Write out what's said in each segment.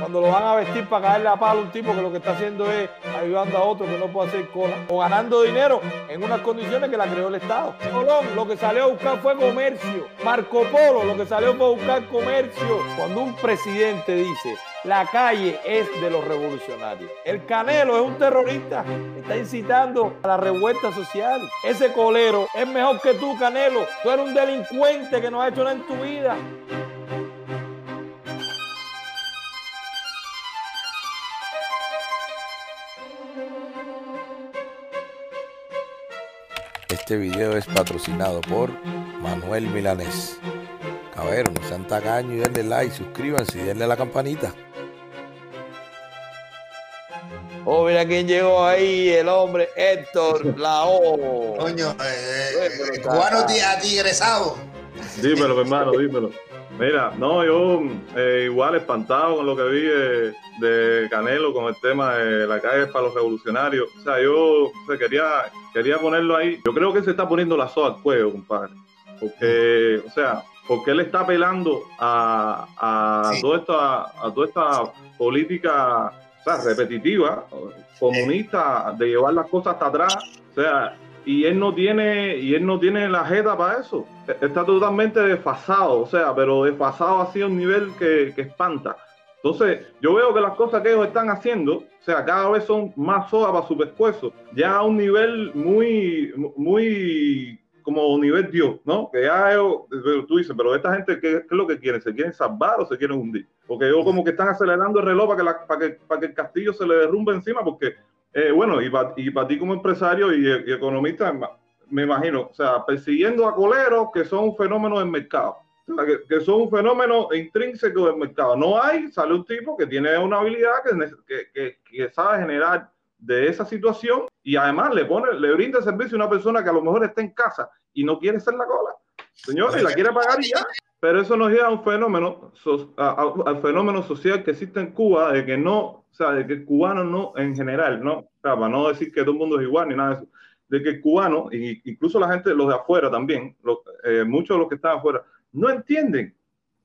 cuando lo van a vestir para caerle a palo a un tipo que lo que está haciendo es ayudando a otro que no puede hacer cola o ganando dinero en unas condiciones que la creó el Estado. Colón lo que salió a buscar fue comercio. Marco Polo lo que salió fue a buscar comercio. Cuando un presidente dice la calle es de los revolucionarios. El Canelo es un terrorista, está incitando a la revuelta social. Ese colero es mejor que tú, Canelo. Tú eres un delincuente que no ha hecho nada en tu vida. Este video es patrocinado por Manuel Milanés. Cabero, no sean tacaños y denle like, suscríbanse y denle a la campanita. Oh, mira quién llegó ahí, el hombre Héctor Lao. Coño, eh, eh, cubano tigresado. Dímelo, hermano, dímelo. Mira, no, yo eh, igual espantado con lo que vi de, de, Canelo, con el tema de la calle para los revolucionarios. O sea, yo o sea, quería, quería ponerlo ahí. Yo creo que se está poniendo la soga al cuello, compadre. Porque, o sea, porque él está apelando a, a, Sí. toda, esta, a toda esta política o sea, repetitiva, comunista, de llevar las cosas hasta atrás. O sea, y él no tiene, y él no tiene la jeta para eso. Está totalmente desfasado, o sea, pero desfasado así a un nivel que, que espanta. Entonces, yo veo que las cosas que ellos están haciendo, o sea, cada vez son más soga para su pescuezo, ya a un nivel muy, muy como nivel Dios, ¿no? Que ya ellos, tú dices, pero esta gente, ¿qué, qué es lo que quieren? ¿Se quieren salvar o se quieren hundir? Porque ellos como que están acelerando el reloj para que, la- para que, para que el castillo se le derrumbe encima, porque, eh, bueno, y para y para ti como empresario y, y economista, me imagino, o sea, persiguiendo a coleros que son un fenómeno del mercado. O sea, que, que son un fenómeno intrínseco del mercado. No hay, sale un tipo que tiene una habilidad que, que, que- sabe generar de esa situación y además le pone, le brinda servicio a una persona que a lo mejor está en casa y no quiere hacer la cola. Señores, la quiere pagar y ya. Pero eso nos lleva a un fenómeno, so- a- a- al fenómeno social que existe en Cuba, de que no, o sea, de que el cubano no, en general, no, o sea, para no decir que todo el mundo es igual ni nada de eso, de que el cubano, y incluso la gente, los de afuera también, los- eh, muchos de los que están afuera, no entienden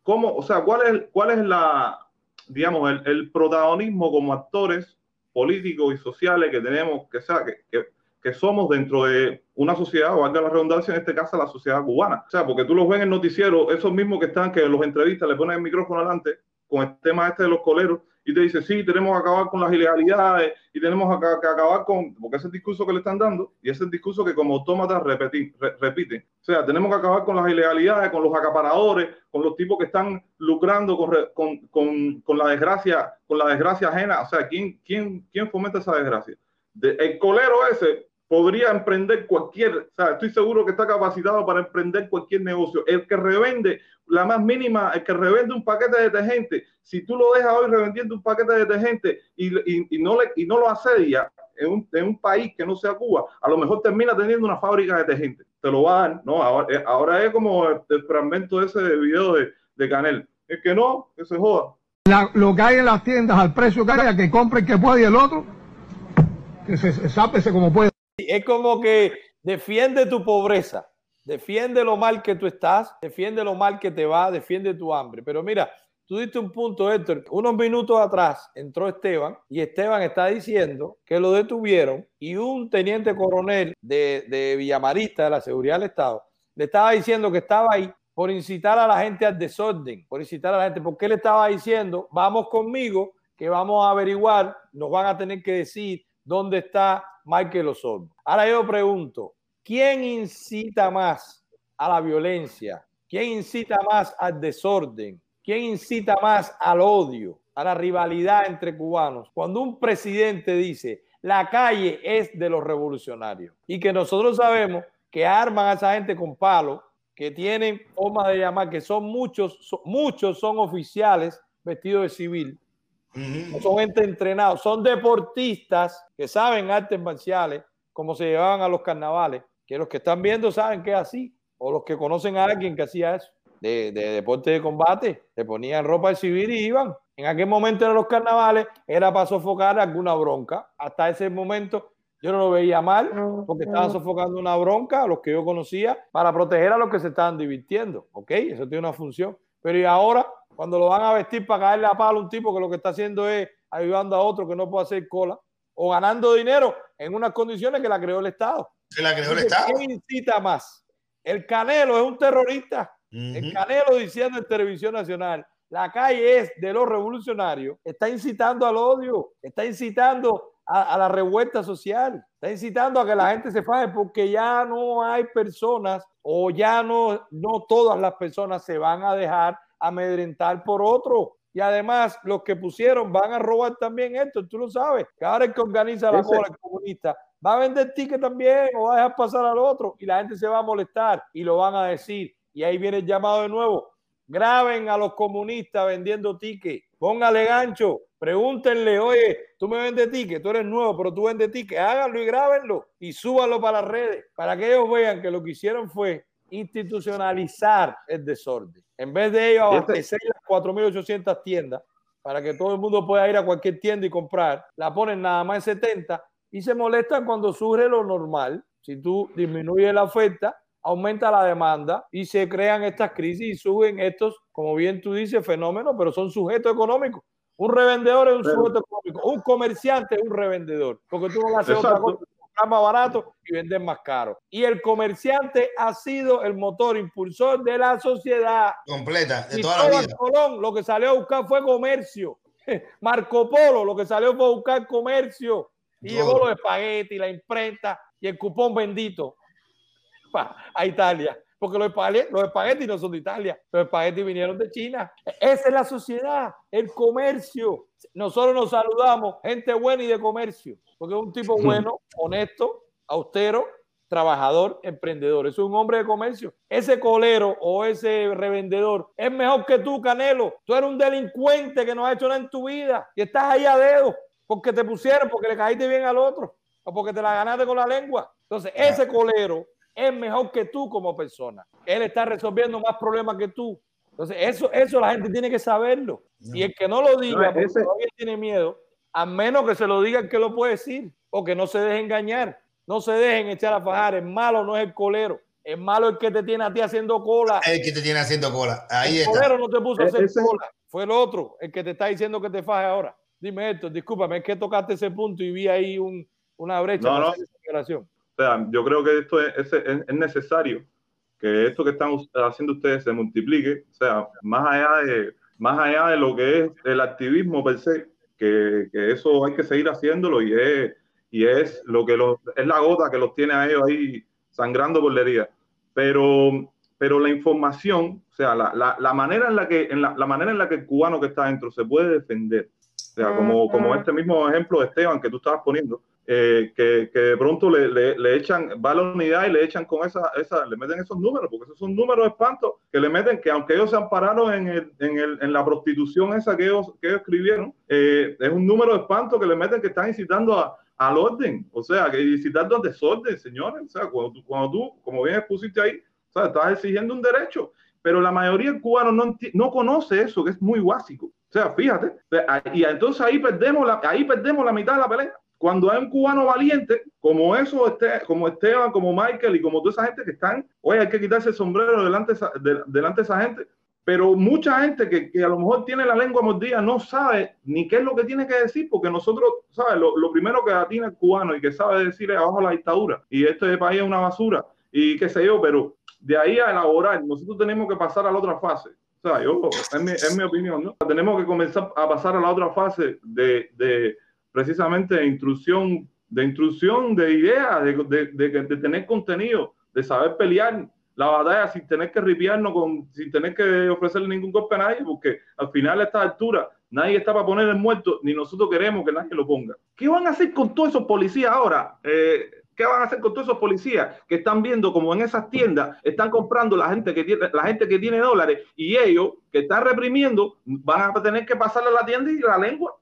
cómo, o sea, cuál es, cuál es la, digamos, el, el protagonismo como actores políticos y sociales que tenemos, que, sea, que, que, que somos dentro de una sociedad, o valga la redundancia, en este caso la sociedad cubana. O sea, porque tú los ves en el noticiero, esos mismos que están, que los entrevistas le ponen el micrófono adelante con el tema este de los coleros y te dicen, sí, tenemos que acabar con las ilegalidades y tenemos que, acabar con, porque ese es el discurso que le están dando y ese es el discurso que como autómatas repeti- re- repiten. O sea, tenemos que acabar con las ilegalidades, con los acaparadores, con los tipos que están lucrando con, con, con, con la desgracia, con la desgracia ajena. O sea, ¿quién, quién, quién fomenta esa desgracia? De- el colero ese podría emprender cualquier, o estoy seguro que está capacitado para emprender cualquier negocio. El que revende la más mínima, el que revende un paquete de detergente, si tú lo dejas hoy revendiendo un paquete de detergente y, y, y no, le, y no lo asedia en un, en un país que no sea Cuba, a lo mejor termina teniendo una fábrica de detergente. Te lo va a dar, ¿no? Ahora, eh, ahora es como el, el fragmento ese de video de, de Canel. Es que no, que se joda. La- lo que hay en las tiendas al precio que haya, que compre que puede y el otro, que se, se sápese como puede. Es como que defiende tu pobreza, defiende lo mal que tú estás, defiende lo mal que te va, defiende tu hambre. Pero mira, tú diste un punto, Héctor. Unos minutos atrás entró Esteban y Esteban está diciendo que lo detuvieron y un teniente coronel de, Villamarista, de la Seguridad del Estado, le estaba diciendo que estaba ahí por incitar a la gente al desorden, por incitar a la gente, porque él estaba diciendo, vamos conmigo, que vamos a averiguar, nos van a tener que decir dónde está Michael Osorno. Ahora yo pregunto, ¿quién incita más a la violencia? ¿Quién incita más al desorden? ¿Quién incita más al odio, a la rivalidad entre cubanos? Cuando un presidente dice, la calle es de los revolucionarios y que nosotros sabemos que arman a esa gente con palos, que tienen forma de llamar, que son muchos, son- muchos son oficiales vestidos de civil, no son gente entrenada, son deportistas que saben artes marciales, como se llevaban a los carnavales, que los que están viendo saben que es así, o los que conocen a alguien que hacía eso, de, de deporte de combate, se ponían ropa de civil y iban. En aquel momento de los carnavales era para sofocar alguna bronca. Hasta ese momento yo no lo veía mal, porque estaban sofocando una bronca a los que yo conocía para proteger a los que se estaban divirtiendo, ¿ok? Eso tiene una función. Pero y ahora cuando lo van a vestir para caerle a palo a un tipo que lo que está haciendo es ayudando a otro que no puede hacer cola o ganando dinero en unas condiciones que la creó el Estado. La creó el Estado. ¿Quién incita más? El Canelo es un terrorista. El Canelo diciendo en televisión nacional, la calle es de los revolucionarios, está incitando al odio, está incitando a, la revuelta social, está incitando a que la gente se faje porque ya no hay personas o ya no, no todas las personas se van a dejar amedrentar por otro. Y además, los que pusieron van a robar también esto, tú lo sabes, que ahora el que organiza la cola, el comunista, va a vender ticket también o va a dejar pasar al otro y la gente se va a molestar y lo van a decir. Y ahí viene el llamado de nuevo. Graben a los comunistas vendiendo tickets. Póngale gancho. Pregúntenle, oye, tú me vendes tickets, tú eres nuevo, pero tú vendes tickets. Háganlo y grábenlo y súbanlo para las redes para que ellos vean que lo que hicieron fue institucionalizar el desorden. En vez de ellos abastecer las 4.800 tiendas para que todo el mundo pueda ir a cualquier tienda y comprar, la ponen nada más en 70 y se molestan cuando surge lo normal. Si tú disminuyes la oferta, aumenta la demanda y se crean estas crisis y suben estos, como bien tú dices, fenómenos, pero son sujetos económicos. Un revendedor es un sujeto económico, un comerciante es un revendedor, porque tú no hacer otra cosa, más barato y vender más caro. Y el comerciante ha sido el motor impulsor de la sociedad. Completa, de toda la vida. Colón lo que salió a buscar fue comercio. Marco Polo lo que salió fue a buscar comercio y llevó los espaguetis, la imprenta y el cupón bendito a Italia. Porque los espaguetis, los espaguetis no son de Italia, los espaguetis vinieron de China. Esa es la sociedad, el comercio. Nosotros nos saludamos, gente buena y de comercio, porque es un tipo bueno, honesto, austero, trabajador, emprendedor. Es un hombre de comercio. Ese colero o ese revendedor es mejor que tú, Canelo. Tú eres un delincuente que no ha hecho nada en tu vida y estás ahí a dedo porque te pusieron, porque le caíste bien al otro o porque te la ganaste con la lengua. Entonces, ese colero es mejor que tú como persona. Él está resolviendo más problemas que tú. Entonces, eso, eso la gente tiene que saberlo. Y el que no lo diga, porque todavía tiene miedo, a menos que se lo diga el que lo puede decir, o que no se deje engañar, no se dejen echar a fajar. El malo no es el colero, el malo es el que te tiene a ti haciendo cola. El que te tiene haciendo cola. Ahí el colero no te puso a hacer cola, fue el otro, el que te está diciendo que te faje ahora. Dime esto, discúlpame, es que tocaste ese punto y vi ahí un, una brecha. No, no. O sea, yo creo que esto es, es, necesario que esto que están haciendo ustedes se multiplique, o sea, más allá de, más allá de lo que es el activismo per se, que, que eso hay que seguir haciéndolo y es, y es lo que los, es la gota que los tiene a ellos ahí sangrando por la herida. Pero, pero la información, o sea, la, la, la manera en la que en la, la, manera en la que el cubano que está dentro se puede defender, o sea, como, como este mismo ejemplo de Esteban que tú estabas poniendo, eh, que, que, de pronto le, le, le, echan, va a la unidad y le echan con esa, esa, le meten esos números, porque esos son números de espanto que le meten, que aunque ellos se ampararon en, el, en, el, en la prostitución esa que ellos, que ellos escribieron, eh, es un número de espanto que le meten que están incitando a, al orden, o sea, que incitando al desorden, señores, o sea, cuando tú, cuando tú como bien expusiste ahí, o sea, estás exigiendo un derecho, pero la mayoría de cubanos no, no conoce eso, que es muy básico. O sea, fíjate, y entonces ahí perdemos la, ahí perdemos la mitad de la pelea cuando hay un cubano valiente, como eso, este, como Esteban, como Michael y como toda esa gente que están, oye, hay que quitarse el sombrero delante de, delante de esa gente. Pero mucha gente que, que, a lo mejor tiene la lengua mordida no sabe ni qué es lo que tiene que decir, porque nosotros, ¿sabes? Lo, lo primero que tiene el cubano y que sabe decir es abajo la dictadura y este país es una basura y qué sé yo, pero de ahí a elaborar, nosotros tenemos que pasar a la otra fase. O sea, yo, es mi, es mi opinión, ¿no? Tenemos que comenzar a pasar a la otra fase de, de precisamente de instrucción, de instrucción de ideas, de, de, de, tener contenido, de saber pelear la batalla sin tener que ripiarnos, con, sin tener que ofrecerle ningún golpe a nadie, porque al final a esta altura nadie está para poner el muerto, ni nosotros queremos que nadie lo ponga. ¿Qué van a hacer con todos esos policías ahora? Eh, ¿Qué van a hacer con todos esos policías que están viendo como en esas tiendas están comprando la gente que tiene, la gente que tiene dólares y ellos que están reprimiendo van a tener que pasarle a la tienda y la lengua?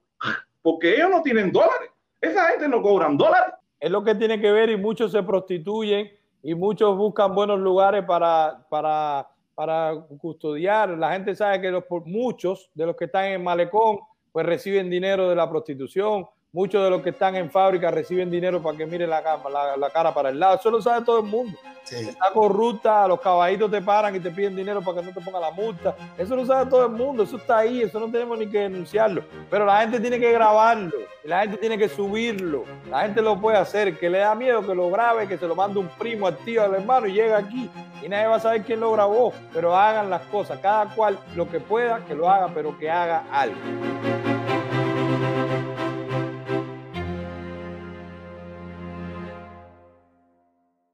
Porque ellos no tienen dólares. Esa gente no cobran dólares. Es lo que tiene que ver y muchos se prostituyen y muchos buscan buenos lugares para, para, para custodiar. La gente sabe que los, muchos de los que están en malecón pues reciben dinero de la prostitución, muchos de los que están en fábrica reciben dinero para que mire la, la, la cara para el lado. Eso lo sabe todo el mundo. Está corrupta, los caballitos te paran y te piden dinero para que no te ponga la multa. Eso lo sabe todo el mundo, eso está ahí, eso no tenemos ni que denunciarlo. Pero la gente tiene que grabarlo, la gente tiene que subirlo, la gente lo puede hacer. Que le da miedo que lo grabe, que se lo mande un primo, al tío, al hermano y llega aquí y nadie va a saber quién lo grabó. Pero hagan las cosas, cada cual lo que pueda, que lo haga, pero que haga algo.